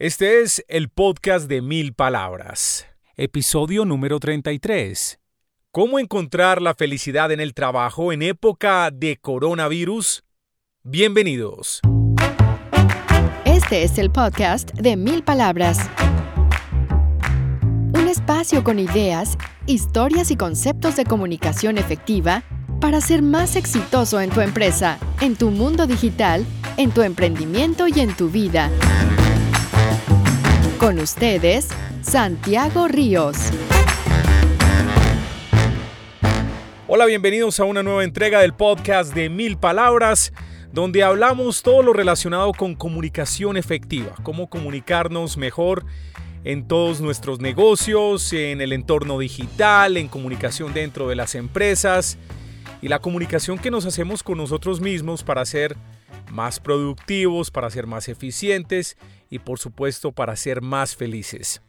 Este es el podcast de mil palabras, episodio número 33. ¿Cómo encontrar la felicidad en el trabajo en época de coronavirus? Bienvenidos. Este es el podcast de mil palabras. Un espacio con ideas, historias y conceptos de comunicación efectiva para ser más exitoso en tu empresa, en tu mundo digital, en tu emprendimiento y en tu vida. Con ustedes, Santiago Ríos. Hola, bienvenidos a una nueva entrega del podcast de Mil Palabras, donde hablamos todo lo relacionado con comunicación efectiva, cómo comunicarnos mejor en todos nuestros negocios, en el entorno digital, en comunicación dentro de las empresas y la comunicación que nos hacemos con nosotros mismos para ser más productivos, para ser más eficientes y por supuesto para ser más felices.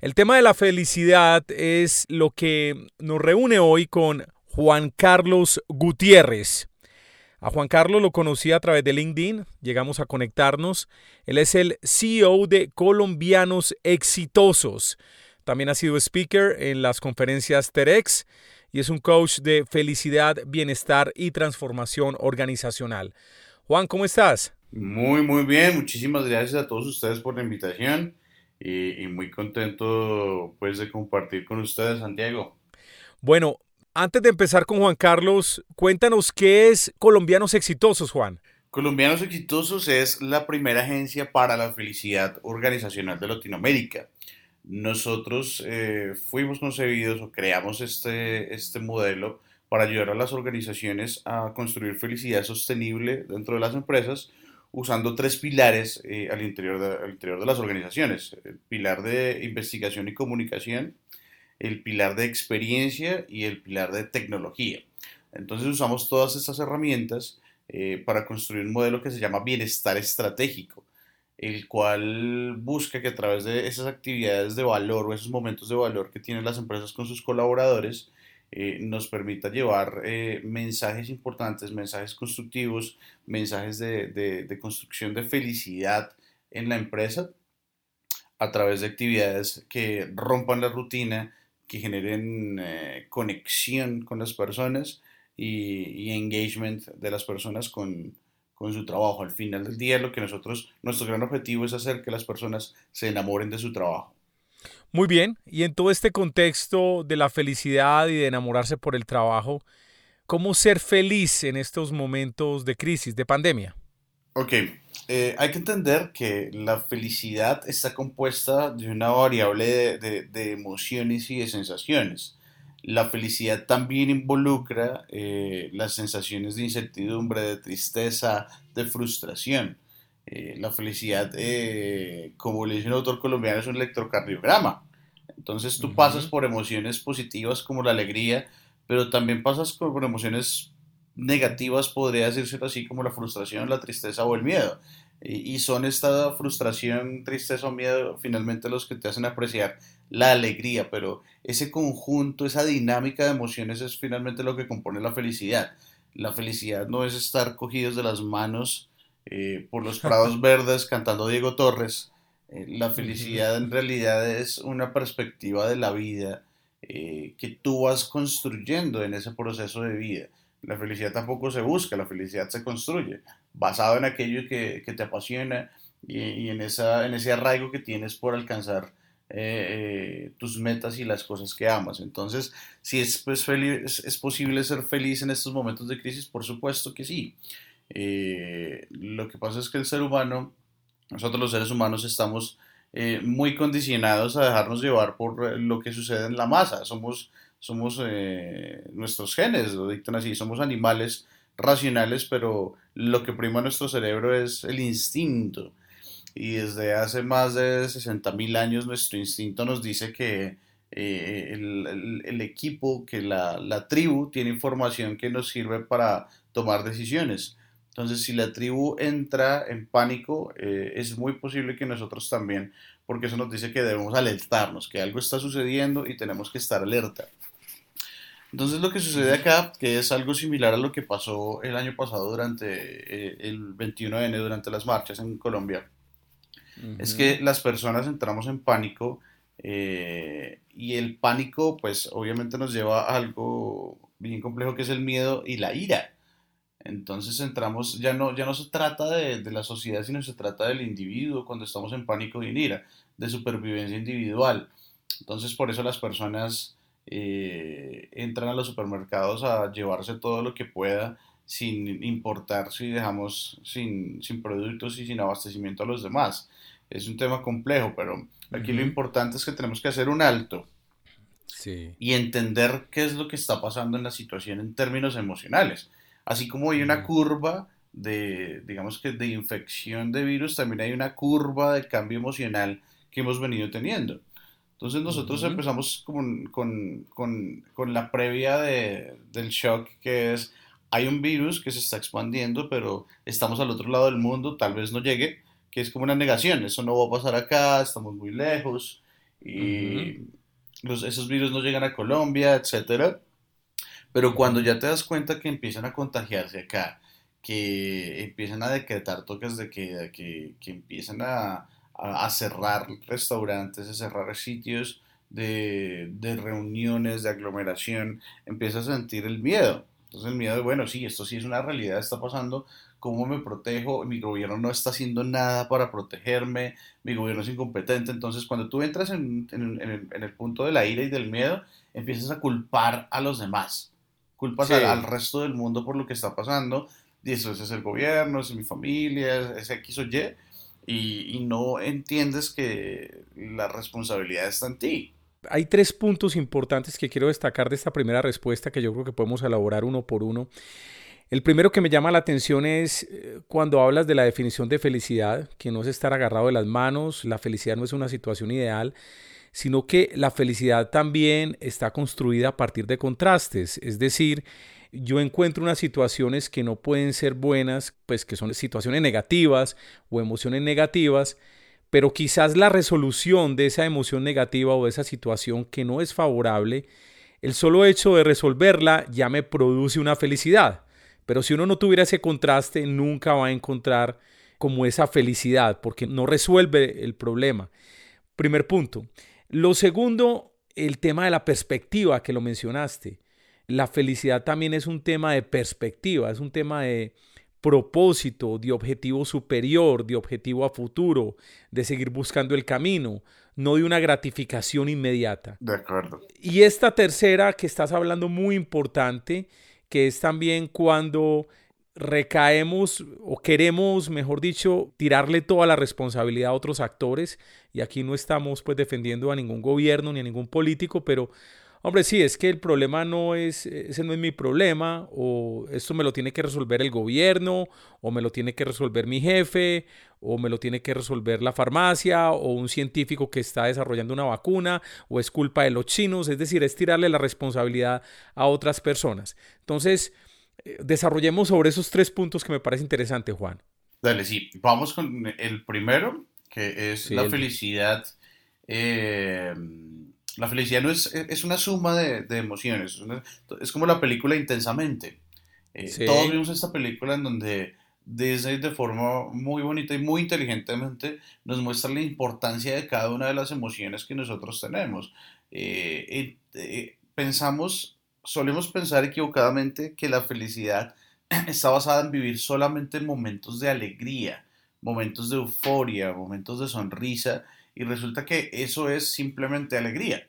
El tema de la felicidad es lo que nos reúne hoy con Juan Carlos Gutiérrez. A Juan Carlos lo conocí a través de LinkedIn, llegamos a conectarnos. Él es el CEO de Colombianos Exitosos. También ha sido speaker en las conferencias TEDx y es un coach de felicidad, bienestar y transformación organizacional. Juan, ¿cómo estás? Muy, muy bien. Muchísimas gracias a todos ustedes por la invitación y, muy contento pues de compartir con ustedes, Santiago. Bueno, antes de empezar con Juan Carlos, cuéntanos qué es Colombianos Exitosos, Juan. Colombianos Exitosos es la primera agencia para la felicidad organizacional de Latinoamérica. Nosotros eh, fuimos concebidos o creamos este, este modelo para ayudar a las organizaciones a construir felicidad sostenible dentro de las empresas usando tres pilares eh, al, interior de, interior de las organizaciones. El pilar de investigación y comunicación, el pilar de experiencia y el pilar de tecnología. Entonces usamos todas estas herramientas eh, para construir un modelo que se llama bienestar estratégico, el cual busca que a través de esas actividades de valor o esos momentos de valor que tienen las empresas con sus colaboradores, eh, nos permita llevar eh, mensajes importantes, mensajes constructivos, mensajes de, construcción de felicidad en la empresa a través de actividades que rompan la rutina, que generen eh, conexión con las personas y, engagement de las personas con, con su trabajo. Al final del día, lo que nosotros, nuestro gran objetivo es hacer que las personas se enamoren de su trabajo. Muy bien, y en todo este contexto de la felicidad y de enamorarse por el trabajo, ¿cómo ser feliz en estos momentos de crisis, de pandemia? Ok, eh, hay que entender que la felicidad está compuesta de una variable de, emociones y de sensaciones. La felicidad también involucra eh, las sensaciones de incertidumbre, de tristeza, de frustración. Eh, la felicidad, eh, como le dice un autor colombiano, es un electrocardiograma. Entonces tú pasas por emociones positivas como la alegría, pero también pasas por emociones negativas, podría decirse así, como la frustración, la tristeza o el miedo. Y, y, son esta frustración, tristeza o miedo finalmente los que te hacen apreciar la alegría, pero ese conjunto, esa dinámica de emociones es finalmente lo que compone la felicidad. La felicidad no es estar cogidos de las manos eh, por los prados verdes cantando Diego Torres. Eh, la felicidad en realidad es una perspectiva de la vida eh, que tú vas construyendo en ese proceso de vida. La felicidad tampoco se busca, la felicidad se construye, basado en aquello que, te apasiona y, en, esa, en ese arraigo que tienes por alcanzar tus metas y las cosas que amas. Entonces, si es, pues, es posible ser feliz en estos momentos de crisis, por supuesto que sí. Eh, lo que pasa es que el ser humano, nosotros los seres humanos estamos eh, muy condicionados a dejarnos llevar por eh, lo que sucede en la masa. Somos, somos nuestros genes, lo dictan así, somos animales racionales, pero lo que prima nuestro cerebro es el instinto. Y desde hace más de 60.000 años nuestro instinto nos dice que el, el, equipo, que la, la tribu tiene información que nos sirve para tomar decisiones. Entonces, si la tribu entra en pánico, eh, es muy posible que nosotros también, porque eso nos dice que debemos alertarnos, que algo está sucediendo y tenemos que estar alerta. Entonces, lo que sucede acá, que es algo similar a lo que pasó el año pasado durante eh, el 21 de enero, durante las marchas en Colombia, es que las personas entramos en pánico eh, y el pánico pues obviamente nos lleva a algo bien complejo que es el miedo y la ira. Entonces entramos, ya no, ya no se trata de, de, la sociedad, sino se trata del individuo cuando estamos en pánico y en ira, de supervivencia individual. Entonces por eso las personas eh, entran a los supermercados a llevarse todo lo que pueda sin importar si dejamos sin, sin productos y sin abastecimiento a los demás. Es un tema complejo, pero aquí lo importante es que tenemos que hacer un alto y entender qué es lo que está pasando en la situación en términos emocionales Así como hay una curva de, digamos que de infección de virus, también hay una curva de cambio emocional que hemos venido teniendo. Entonces nosotros empezamos con, con, con, con, la previa de, del shock, que es, hay un virus que se está expandiendo, pero estamos al otro lado del mundo, tal vez no llegue, que es como una negación, eso no va a pasar acá, estamos muy lejos, y los, esos virus no llegan a Colombia, etcétera. Pero cuando ya te das cuenta que empiezan a contagiarse acá, que empiezan a decretar toques de queda, que, que empiezan a, cerrar restaurantes, a cerrar sitios de, reuniones, de aglomeración, empiezas a sentir el miedo. Entonces el miedo de, bueno, sí, esto sí es una realidad, está pasando, ¿cómo me protejo? Mi gobierno no está haciendo nada para protegerme, mi gobierno es incompetente. Entonces cuando tú entras en, en, en, en el punto de la ira y del miedo, empiezas a culpar a los demás culpas al, resto del mundo por lo que está pasando, y eso es el gobierno, es mi familia, es X o Y, y, y no entiendes que la responsabilidad está en ti. Hay tres puntos importantes que quiero destacar de esta primera respuesta que yo creo que podemos elaborar uno por uno. El primero que me llama la atención es eh, cuando hablas de la definición de felicidad, que no es estar agarrado de las manos, la felicidad no es una situación ideal, sino que la felicidad también está construida a partir de contrastes, es decir, yo encuentro unas situaciones que no pueden ser buenas, pues que son situaciones negativas o emociones negativas, pero quizás la resolución de esa emoción negativa o de esa situación que no es favorable, el solo hecho de resolverla ya me produce una felicidad. Pero si uno no tuviera ese contraste, nunca va a encontrar como esa felicidad, porque no resuelve el problema. Primer punto. Lo segundo, el tema de la perspectiva que lo mencionaste. La felicidad también es un tema de perspectiva, es un tema de propósito, de objetivo superior, de objetivo a futuro, de seguir buscando el camino, no de una gratificación inmediata. De acuerdo. Y esta tercera que estás hablando muy importante, que es también cuando recaemos o queremos, mejor dicho, tirarle toda la responsabilidad a otros actores. Y aquí no estamos pues defendiendo a ningún gobierno ni a ningún político, pero hombre, sí, es que el problema no es, ese no es mi problema o esto me lo tiene que resolver el gobierno o me lo tiene que resolver mi jefe o me lo tiene que resolver la farmacia o un científico que está desarrollando una vacuna o es culpa de los chinos, es decir, es tirarle la responsabilidad a otras personas. Entonces, eh, desarrollemos sobre esos tres puntos que me parece interesante, Juan. Dale, sí. Vamos con el primero, que es la felicidad. Eh, la felicidad no es, es una suma de, de emociones. Es, como la película Intensamente. Eh, todos vimos esta película en donde Disney de forma muy bonita y muy inteligentemente nos muestra la importancia de cada una de las emociones que nosotros tenemos. pensamos solemos pensar equivocadamente que la felicidad está basada en vivir solamente momentos de alegría, momentos de euforia, momentos de sonrisa, y resulta que eso es simplemente alegría.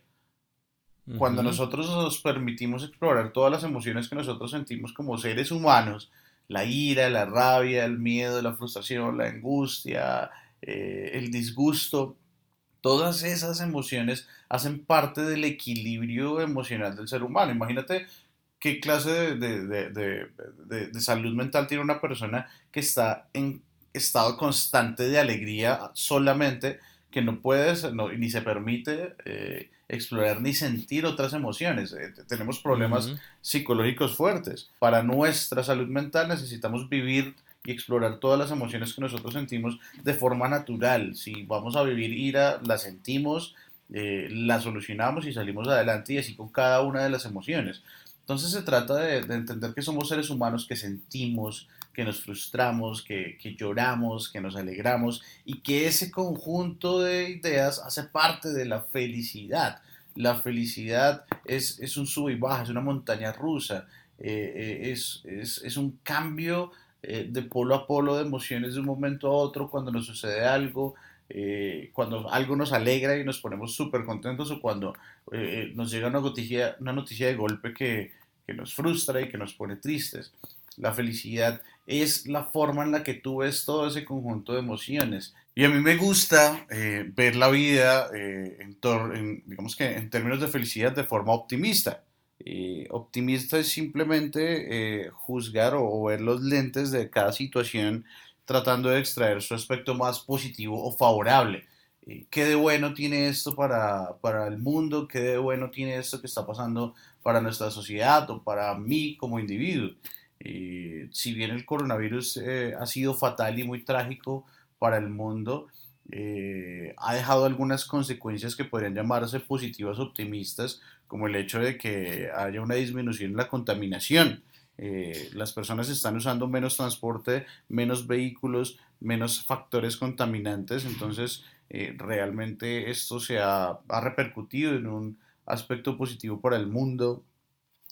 Cuando nosotros nos permitimos explorar todas las emociones que nosotros sentimos como seres humanos, la ira, la rabia, el miedo, la frustración, la angustia, eh, el disgusto, Todas esas emociones hacen parte del equilibrio emocional del ser humano. Imagínate qué clase de, salud mental tiene una persona que está en estado constante de alegría solamente, que no puede ni se permite eh, explorar ni sentir otras emociones. Eh, tenemos problemas psicológicos fuertes. Para nuestra salud mental necesitamos vivir y explorar todas las emociones que nosotros sentimos de forma natural. Si vamos a vivir ira, la sentimos, eh, la solucionamos y salimos adelante y así con cada una de las emociones. Entonces se trata de, entender que somos seres humanos que sentimos, que nos frustramos, que, lloramos, que nos alegramos y que ese conjunto de ideas hace parte de la felicidad. La felicidad es, es un sub y baja, es una montaña rusa, eh, eh, es, es, un cambio eh, de polo a polo de emociones de un momento a otro cuando nos sucede algo, cuando algo nos alegra y nos ponemos súper contentos o cuando nos llega una noticia, una noticia de golpe que, que nos frustra y que nos pone tristes. La felicidad es la forma en la que tú ves todo ese conjunto de emociones. Y a mí me gusta eh, ver la vida eh, en, digamos que en términos de felicidad de forma optimista. optimista es simplemente eh, juzgar o, ver los lentes de cada situación tratando de extraer su aspecto más positivo o favorable. ¿Qué de bueno tiene esto para, para el mundo? ¿Qué de bueno tiene esto que está pasando para nuestra sociedad o para mí como individuo? Si bien el coronavirus eh, ha sido fatal y muy trágico para el mundo, eh, ha dejado algunas consecuencias que podrían llamarse positivas optimistas, como el hecho de que haya una disminución en la contaminación. Eh, las personas están usando menos transporte, menos vehículos, menos factores contaminantes, entonces realmente esto se ha repercutido en un aspecto positivo para el mundo,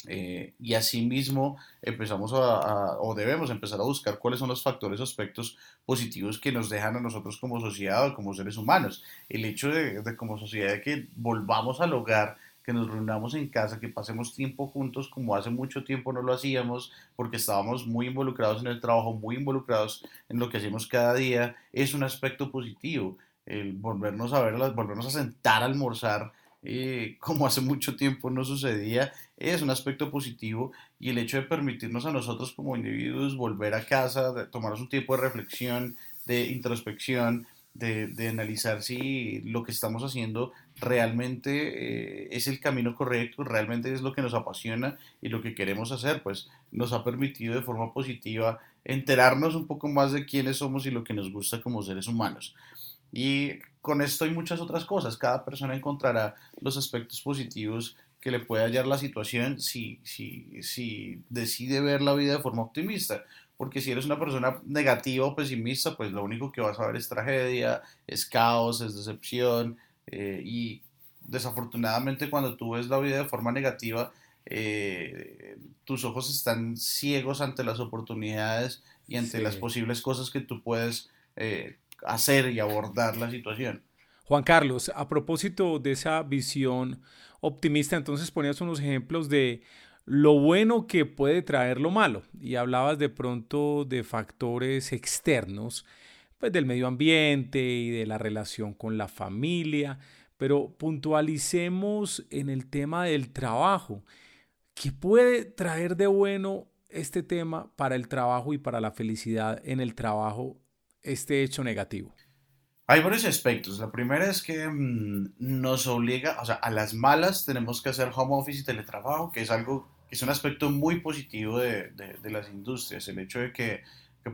eh, y asimismo empezamos a, o debemos empezar a buscar cuáles son los factores o aspectos positivos que nos dejan a nosotros como sociedad o como seres humanos. El hecho de, como sociedad de que volvamos al hogar, que nos reunamos en casa, que pasemos tiempo juntos como hace mucho tiempo no lo hacíamos porque estábamos muy involucrados en el trabajo, muy involucrados en lo que hacemos cada día, es un aspecto positivo. El volvernos a ver, volvernos a sentar a almorzar eh, como hace mucho tiempo no sucedía, es un aspecto positivo y el hecho de permitirnos a nosotros como individuos volver a casa, de tomarnos un tiempo de reflexión, de introspección, de, analizar si lo que estamos haciendo realmente eh, es el camino correcto, realmente es lo que nos apasiona y lo que queremos hacer, pues nos ha permitido de forma positiva enterarnos un poco más de quiénes somos y lo que nos gusta como seres humanos. Y con esto y muchas otras cosas, cada persona encontrará los aspectos positivos que le puede hallar la situación si, si, si decide ver la vida de forma optimista. Porque si eres una persona negativa o pesimista, pues lo único que vas a ver es tragedia, es caos, es decepción. Eh, y desafortunadamente cuando tú ves la vida de forma negativa, eh, tus ojos están ciegos ante las oportunidades y ante las posibles cosas que tú puedes eh, hacer y abordar la situación. Juan Carlos, a propósito de esa visión optimista, entonces ponías unos ejemplos de lo bueno que puede traer lo malo y hablabas de pronto de factores externos, pues del medio ambiente y de la relación con la familia, pero puntualicemos en el tema del trabajo. ¿Qué puede traer de bueno este tema para el trabajo y para la felicidad en el trabajo este hecho negativo? Hay varios aspectos. La primera es que mm, nos obliga, o sea, a las malas tenemos que hacer home office y teletrabajo, que es algo, que es un aspecto muy positivo de, de, las industrias. El hecho de que,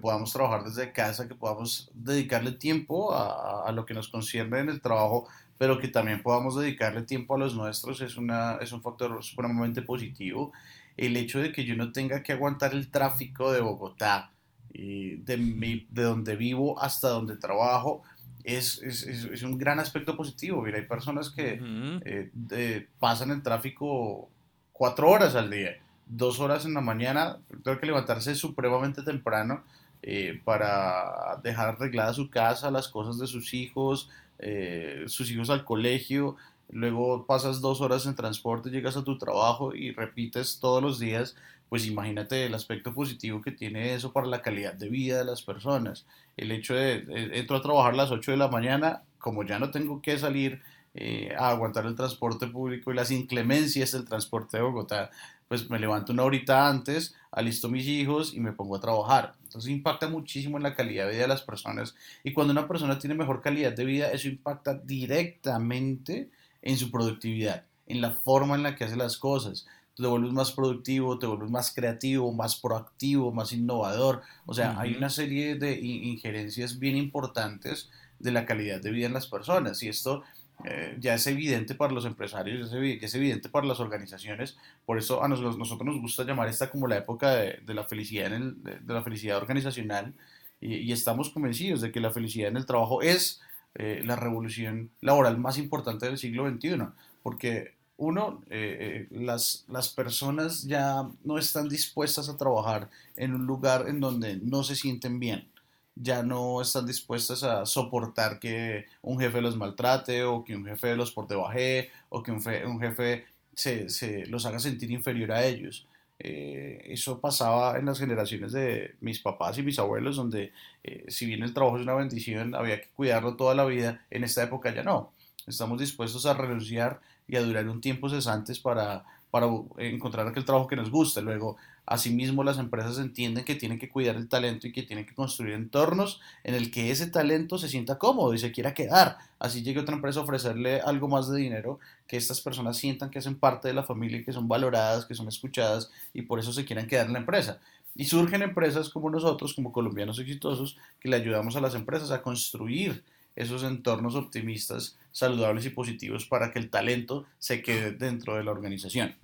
podamos trabajar desde casa, que podamos dedicarle tiempo a, a, lo que nos concierne en el trabajo, pero que también podamos dedicarle tiempo a los nuestros, es, una, es un factor supremamente positivo. El hecho de que yo no tenga que aguantar el tráfico de Bogotá, de, mi, de donde vivo hasta donde trabajo, es, es, es, un gran aspecto positivo. Mira, hay personas que eh, pasan el tráfico cuatro horas al día, dos horas en la mañana, tengo que levantarse supremamente temprano eh, para dejar arreglada su casa, las cosas de sus hijos, eh, sus hijos al colegio, luego pasas dos horas en transporte, llegas a tu trabajo y repites todos los días pues imagínate el aspecto positivo que tiene eso para la calidad de vida de las personas. El hecho de, entro a trabajar a las 8 de la mañana, como ya no tengo que salir eh, a aguantar el transporte público y las inclemencias del transporte de Bogotá, pues me levanto una horita antes, alisto mis hijos y me pongo a trabajar. Entonces impacta muchísimo en la calidad de vida de las personas y cuando una persona tiene mejor calidad de vida, eso impacta directamente en su productividad, en la forma en la que hace las cosas te vuelves más productivo, te vuelves más creativo, más proactivo, más innovador. O sea, hay una serie de injerencias bien importantes de la calidad de vida en las personas y esto eh, ya es evidente para los empresarios, ya es, evidente para las organizaciones. Por eso a nosotros, nos gusta llamar esta como la época de, la, felicidad en el, de, la felicidad organizacional y, estamos convencidos de que la felicidad en el trabajo es eh, la revolución laboral más importante del siglo XXI, porque uno, eh, las, las personas ya no están dispuestas a trabajar en un lugar en donde no se sienten bien ya no están dispuestas a soportar que un jefe los maltrate o que un jefe los por debaje o que un, jefe se, los haga sentir inferior a ellos. Eh, eso pasaba en las generaciones de mis papás y mis abuelos, donde eh, si bien el trabajo es una bendición, había que cuidarlo toda la vida, en esta época ya no. Estamos dispuestos a renunciar y a durar un tiempo cesantes para, para encontrar aquel trabajo que nos gusta. Luego, Asimismo, las empresas entienden que tienen que cuidar el talento y que tienen que construir entornos en el que ese talento se sienta cómodo y se quiera quedar. Así llegue otra empresa a ofrecerle algo más de dinero, que estas personas sientan que hacen parte de la familia, que son valoradas, que son escuchadas y por eso se quieran quedar en la empresa. Y surgen empresas como nosotros, como colombianos exitosos, que le ayudamos a las empresas a construir esos entornos optimistas, saludables y positivos para que el talento se quede dentro de la organización.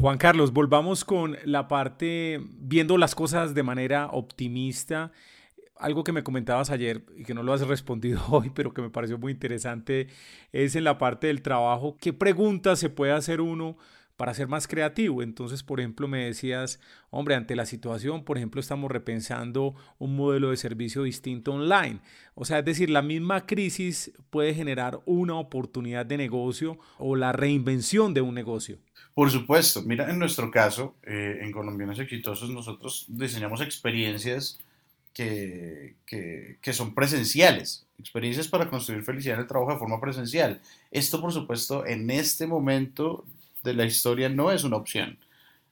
Juan Carlos, volvamos con la parte, viendo las cosas de manera optimista. Algo que me comentabas ayer y que no lo has respondido hoy, pero que me pareció muy interesante, es en la parte del trabajo. ¿Qué preguntas se puede hacer uno para ser más creativo? Entonces, por ejemplo, me decías, hombre, ante la situación, por ejemplo, estamos repensando un modelo de servicio distinto online. O sea, es decir, la misma crisis puede generar una oportunidad de negocio o la reinvención de un negocio. Por supuesto, mira, en nuestro caso, eh, en Colombianos Exitosos, nosotros diseñamos experiencias que, que, son presenciales, experiencias para construir felicidad en el trabajo de forma presencial. Esto, por supuesto, en este momento de la historia no es una opción.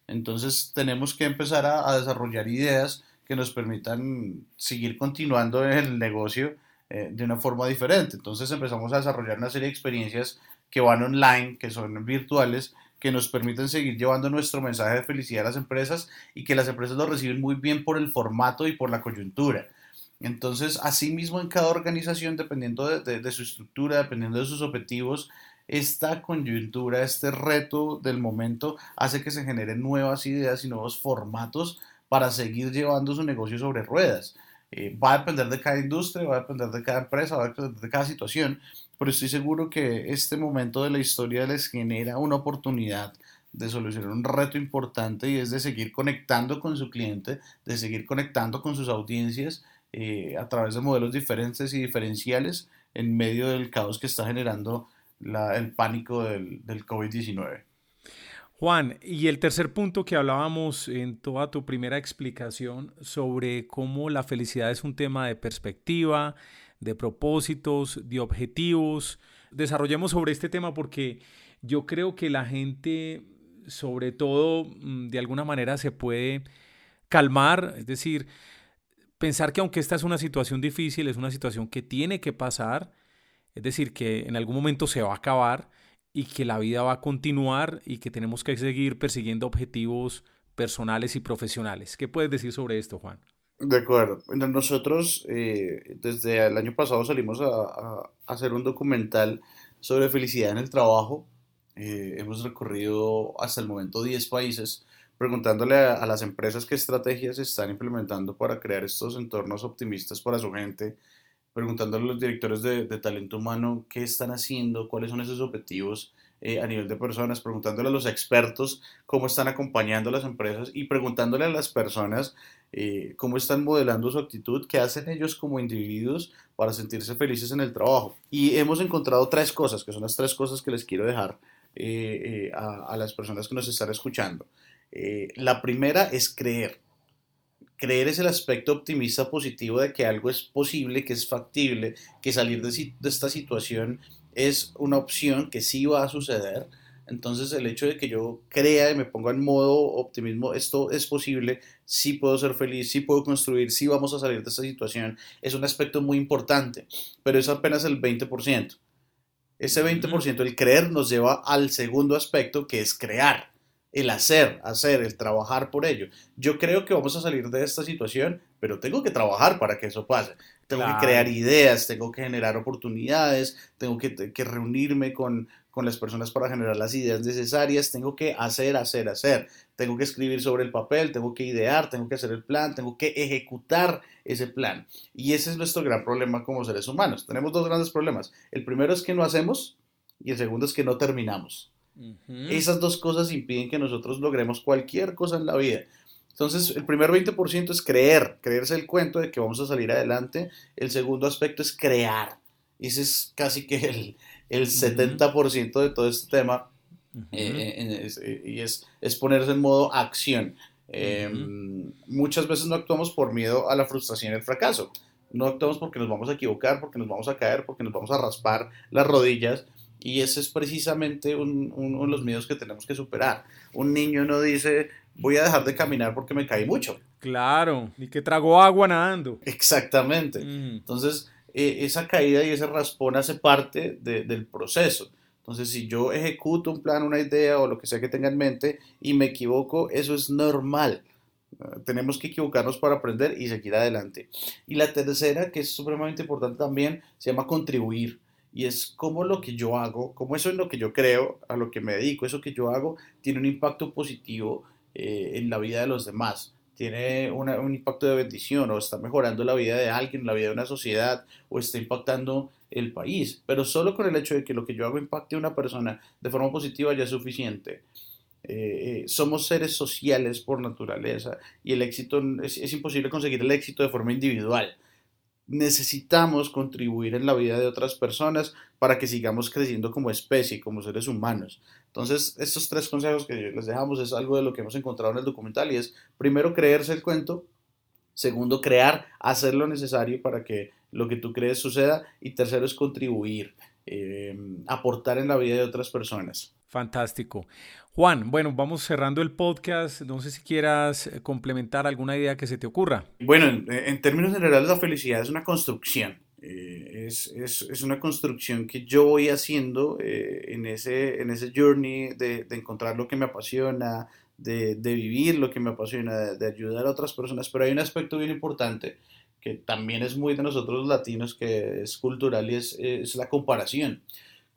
Entonces, tenemos que empezar a, desarrollar ideas que nos permitan seguir continuando el negocio eh, de una forma diferente. Entonces, empezamos a desarrollar una serie de experiencias que van online, que son virtuales, que nos permiten seguir llevando nuestro mensaje de felicidad a las empresas y que las empresas lo reciben muy bien por el formato y por la coyuntura. Entonces, asimismo, en cada organización, dependiendo de, su estructura, dependiendo de sus objetivos, esta coyuntura, este reto del momento hace que se generen nuevas ideas y nuevos formatos para seguir llevando su negocio sobre ruedas. Eh, va a depender de cada industria, va a depender de cada empresa, va a depender de cada situación, pero estoy seguro que este momento de la historia les genera una oportunidad de solucionar un reto importante y es de seguir conectando con su cliente, de seguir conectando con sus audiencias eh, a través de modelos diferentes y diferenciales en medio del caos que está generando el pánico del, del COVID-19. Juan, y el tercer punto que hablábamos en toda tu primera explicación sobre cómo la felicidad es un tema de perspectiva, de propósitos, de objetivos. Desarrollemos sobre este tema porque yo creo que la gente, sobre todo, mm, de alguna manera se puede calmar, es decir, pensar que aunque esta es una situación difícil, es una situación que tiene que pasar, es decir, que en algún momento se va a acabar y que la vida va a continuar y que tenemos que seguir persiguiendo objetivos personales y profesionales. ¿Qué puedes decir sobre esto, Juan? De acuerdo. Nosotros eh, desde el año pasado salimos a, hacer un documental sobre felicidad en el trabajo. Eh, hemos recorrido hasta el momento 10 países preguntándole a, las empresas qué estrategias están implementando para crear estos entornos optimistas para su gente, preguntándole a los directores de, talento humano qué están haciendo, cuáles son esos objetivos eh, a nivel de personas, preguntándole a los expertos cómo están acompañando a las empresas y preguntándole a las personas eh, cómo están modelando su actitud, qué hacen ellos como individuos para sentirse felices en el trabajo. Y hemos encontrado tres cosas, que son las tres cosas que les quiero dejar eh, a, a, las personas que nos están escuchando. la primera es creer. Creer es el aspecto optimista positivo de que algo es posible, que es factible, que salir de, de esta situación es una opción que sí va a suceder. Entonces el hecho de que yo crea y me ponga en modo optimismo, esto es posible, sí puedo ser feliz, sí puedo construir, sí vamos a salir de esta situación, es un aspecto muy importante, pero es apenas el 20%. Ese 20%, el creer, nos lleva al segundo aspecto que es crear, el hacer, hacer, el trabajar por ello. Yo creo que vamos a salir de esta situación, pero tengo que trabajar para que eso pase. tengo que crear ideas, tengo que generar oportunidades, tengo que, que reunirme con, con las personas para generar las ideas necesarias, tengo que hacer, hacer, hacer, tengo que escribir sobre el papel, tengo que idear, tengo que hacer el plan, tengo que ejecutar ese plan. Y ese es nuestro gran problema como seres humanos. Tenemos dos grandes problemas. El primero es que no hacemos y el segundo es que no terminamos. Esas dos cosas impiden que nosotros logremos cualquier cosa en la vida. Entonces, el primer 20% es creer, creerse el cuento de que vamos a salir adelante. El segundo aspecto es crear. Ese es casi que el, el 70% de todo este tema. Eh, eh, eh, y es, es, ponerse en modo acción. Em, muchas veces no actuamos por miedo a la frustración y el fracaso. No actuamos porque nos vamos a equivocar, porque nos vamos a caer, porque nos vamos a raspar las rodillas. Y ese es precisamente uno de los miedos que tenemos que superar. Un niño no dice, voy a dejar de caminar porque me caí mucho. Claro, ni que tragó agua nadando. Exactamente. Entonces, e, esa caída y ese raspón hace parte del proceso. Entonces, si yo ejecuto un plan, una idea o lo que sea que tenga en mente y me equivoco, eso es normal. Ah, tenemos que equivocarnos para aprender y seguir adelante. Y la tercera, que es supremamente importante también, se llama contribuir. Y es cómo lo que yo hago, cómo eso es lo que yo creo, a lo que me dedico, eso que yo hago, tiene un impacto positivo eh, en la vida de los demás tiene un impacto de bendición o está mejorando la vida de alguien, la vida de una sociedad o está impactando el país. Pero solo con el hecho de que lo que yo hago impacte a una persona de forma positiva ya es suficiente. Eh, eh, somos seres sociales por naturaleza y el éxito es imposible conseguir el éxito de forma individual necesitamos contribuir en la vida de otras personas para que sigamos creciendo como especie, como seres humanos. Entonces, estos tres consejos que les dejamos es algo de lo que hemos encontrado en el documental y es, primero, creerse el cuento, segundo, crear, hacer lo necesario para que lo que tú crees suceda y tercero es contribuir, eh, aportar en la vida de otras personas. Fantástico. Juan, bueno, vamos cerrando el podcast. No sé si quieras eh, complementar alguna idea que se te ocurra. Bueno, en, términos generales, la felicidad es una construcción. Eh, es, es, es, una construcción que yo voy haciendo eh, en, ese, en ese journey de, de, encontrar lo que me apasiona, de, de vivir lo que me apasiona, de, ayudar a otras personas. Pero hay un aspecto bien importante que también es muy de nosotros los latinos, que es cultural y es, es la comparación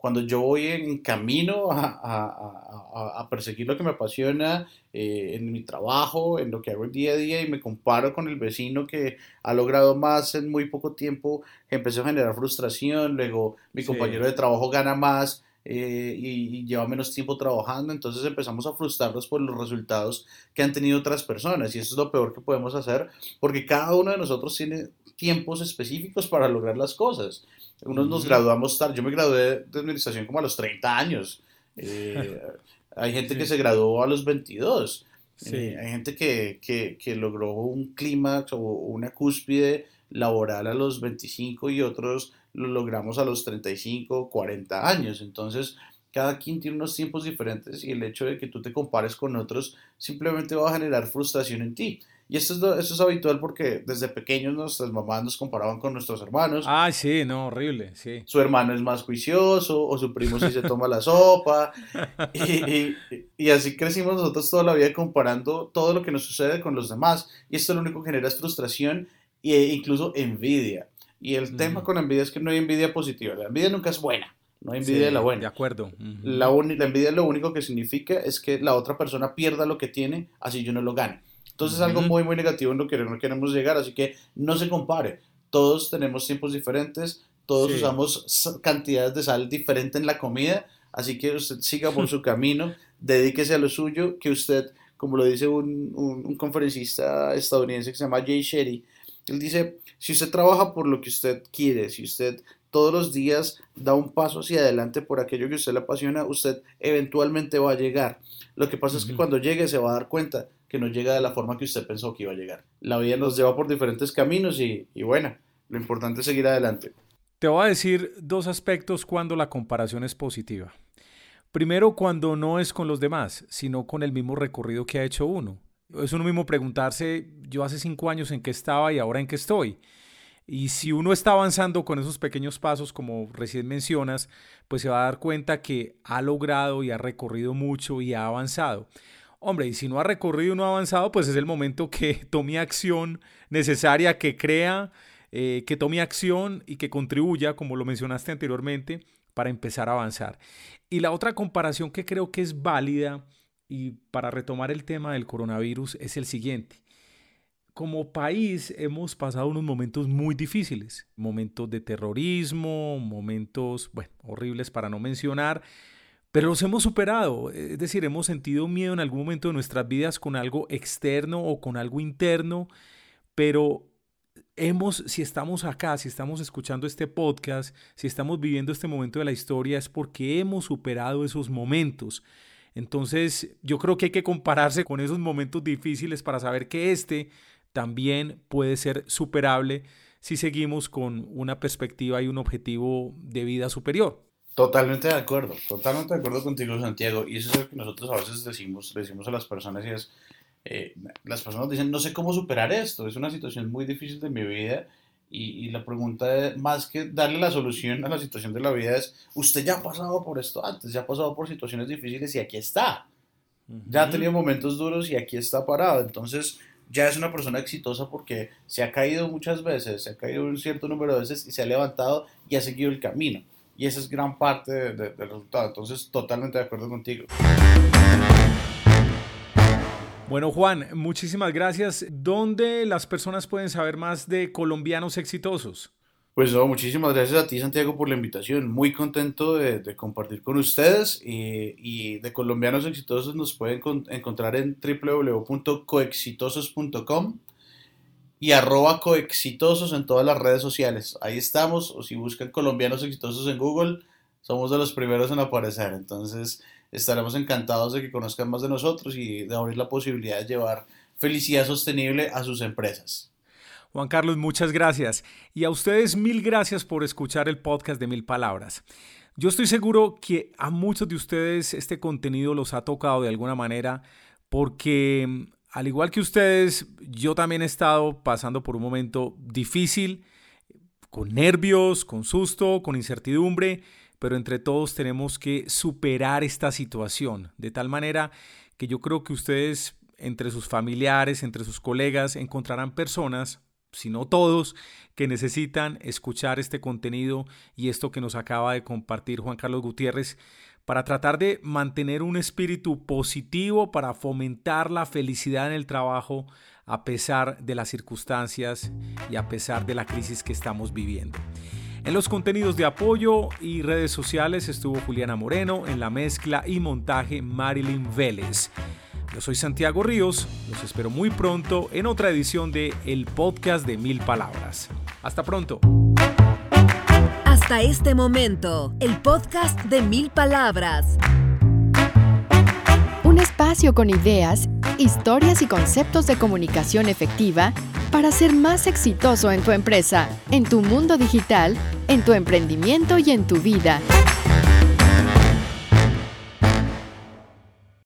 cuando yo voy en camino a, perseguir lo que me apasiona eh, en mi trabajo, en lo que hago el día a día y me comparo con el vecino que ha logrado más en muy poco tiempo, empezó a generar frustración, luego mi compañero de trabajo gana más. Eh, y, y, lleva menos tiempo trabajando, entonces empezamos a frustrarnos por los resultados que han tenido otras personas y eso es lo peor que podemos hacer porque cada uno de nosotros tiene tiempos específicos para lograr las cosas. Unos nos graduamos tarde. Yo me gradué de administración como a los 30 años. Eh, hay gente que se graduó a los 22. Eh, hay gente que, que, que logró un clímax o una cúspide laboral a los 25 y otros lo logramos a los 35, 40 años. Entonces, cada quien tiene unos tiempos diferentes y el hecho de que tú te compares con otros simplemente va a generar frustración en ti. Y esto es, esto es habitual porque desde pequeños nuestras mamás nos comparaban con nuestros hermanos. Ah, sí, no, horrible, sí. Su hermano es más juicioso o su primo sí se toma la sopa. Y, y, así crecimos nosotros toda la vida comparando todo lo que nos sucede con los demás. Y esto lo único que genera es frustración e incluso envidia. Y el tema con envidia es que no hay envidia positiva. La envidia nunca es buena. No hay envidia de la buena. De acuerdo. la, la envidia lo único que significa es que la otra persona pierda lo que tiene, así yo no lo gane. Entonces es algo muy, muy negativo en lo que no queremos llegar, así que no se compare. Todos tenemos tiempos diferentes, todos usamos cantidades de sal diferente en la comida, así que usted siga por su camino, dedíquese a lo suyo, que usted, como lo dice un, un, conferencista estadounidense que se llama Jay Shetty, él dice, si usted trabaja por lo que usted quiere, si usted todos los días da un paso hacia adelante por aquello que usted le apasiona, usted eventualmente va a llegar. Lo que pasa es que cuando llegue se va a dar cuenta que no llega de la forma que usted pensó que iba a llegar. La vida nos lleva por diferentes caminos y, y bueno, lo importante es seguir adelante. Te voy a decir dos aspectos cuando la comparación es positiva. Primero, cuando no es con los demás, sino con el mismo recorrido que ha hecho uno. Es uno mismo preguntarse, yo hace cinco años en qué estaba y ahora en qué estoy. Y si uno está avanzando con esos pequeños pasos, como recién mencionas, pues se va a dar cuenta que ha logrado y ha recorrido mucho y ha avanzado. Hombre, y si no ha recorrido y no ha avanzado, pues es el momento que tome acción necesaria, que crea eh, que tome acción y que contribuya, como lo mencionaste anteriormente, para empezar a avanzar. Y la otra comparación que creo que es válida y para retomar el tema del coronavirus es el siguiente. Como país hemos pasado unos momentos muy difíciles, momentos de terrorismo, momentos, bueno, horribles para no mencionar, pero los hemos superado. Es decir, hemos sentido miedo en algún momento de nuestras vidas con algo externo o con algo interno, pero hemos, si estamos acá, si estamos escuchando este podcast, si estamos viviendo este momento de la historia, es porque hemos superado esos momentos. Entonces, yo creo que hay que compararse con esos momentos difíciles para saber que este también puede ser superable si seguimos con una perspectiva y un objetivo de vida superior. Totalmente de acuerdo, totalmente de acuerdo contigo, Santiago. Y eso es lo que nosotros a veces decimos, decimos a las personas y es, eh, las personas dicen, no sé cómo superar esto, es una situación muy difícil de mi vida y, la pregunta es, más que darle la solución a la situación de la vida es, usted ya ha pasado por esto antes, ya ha pasado por situaciones difíciles y aquí está. Ya ha tenido momentos duros y aquí está parado. Entonces ya es una persona exitosa porque se ha caído muchas veces, se ha caído un cierto número de veces y se ha levantado y ha seguido el camino. Y esa es gran parte del resultado. Entonces, totalmente de acuerdo contigo. Bueno, Juan, muchísimas gracias. ¿Dónde las personas pueden saber más de colombianos exitosos? Pues no, muchísimas gracias a ti, Santiago, por la invitación. Muy contento de, compartir con ustedes y, de colombianos exitosos nos pueden encontrar en www.coexitosos.com y arroba coexitosos en todas las redes sociales. Ahí estamos, o si buscan colombianos exitosos en Google, somos de los primeros en aparecer. Entonces, estaremos encantados de que conozcan más de nosotros y de abrir la posibilidad de llevar felicidad sostenible a sus empresas. Juan Carlos, muchas gracias. Y a ustedes mil gracias por escuchar el podcast de Mil Palabras. Yo estoy seguro que a muchos de ustedes este contenido los ha tocado de alguna manera porque al igual que ustedes, yo también he estado pasando por un momento difícil, con nervios, con susto, con incertidumbre pero entre todos tenemos que superar esta situación, de tal manera que yo creo que ustedes, entre sus familiares, entre sus colegas, encontrarán personas, si no todos, que necesitan escuchar este contenido y esto que nos acaba de compartir Juan Carlos Gutiérrez para tratar de mantener un espíritu positivo, para fomentar la felicidad en el trabajo a pesar de las circunstancias y a pesar de la crisis que estamos viviendo. En los contenidos de apoyo y redes sociales estuvo Juliana Moreno, en la mezcla y montaje Marilyn Vélez. Yo soy Santiago Ríos, los espero muy pronto en otra edición de El Podcast de Mil Palabras. Hasta pronto. Hasta este momento, el podcast de Mil Palabras. Un espacio con ideas, historias y conceptos de comunicación efectiva para ser más exitoso en tu empresa, en tu mundo digital, en tu emprendimiento y en tu vida.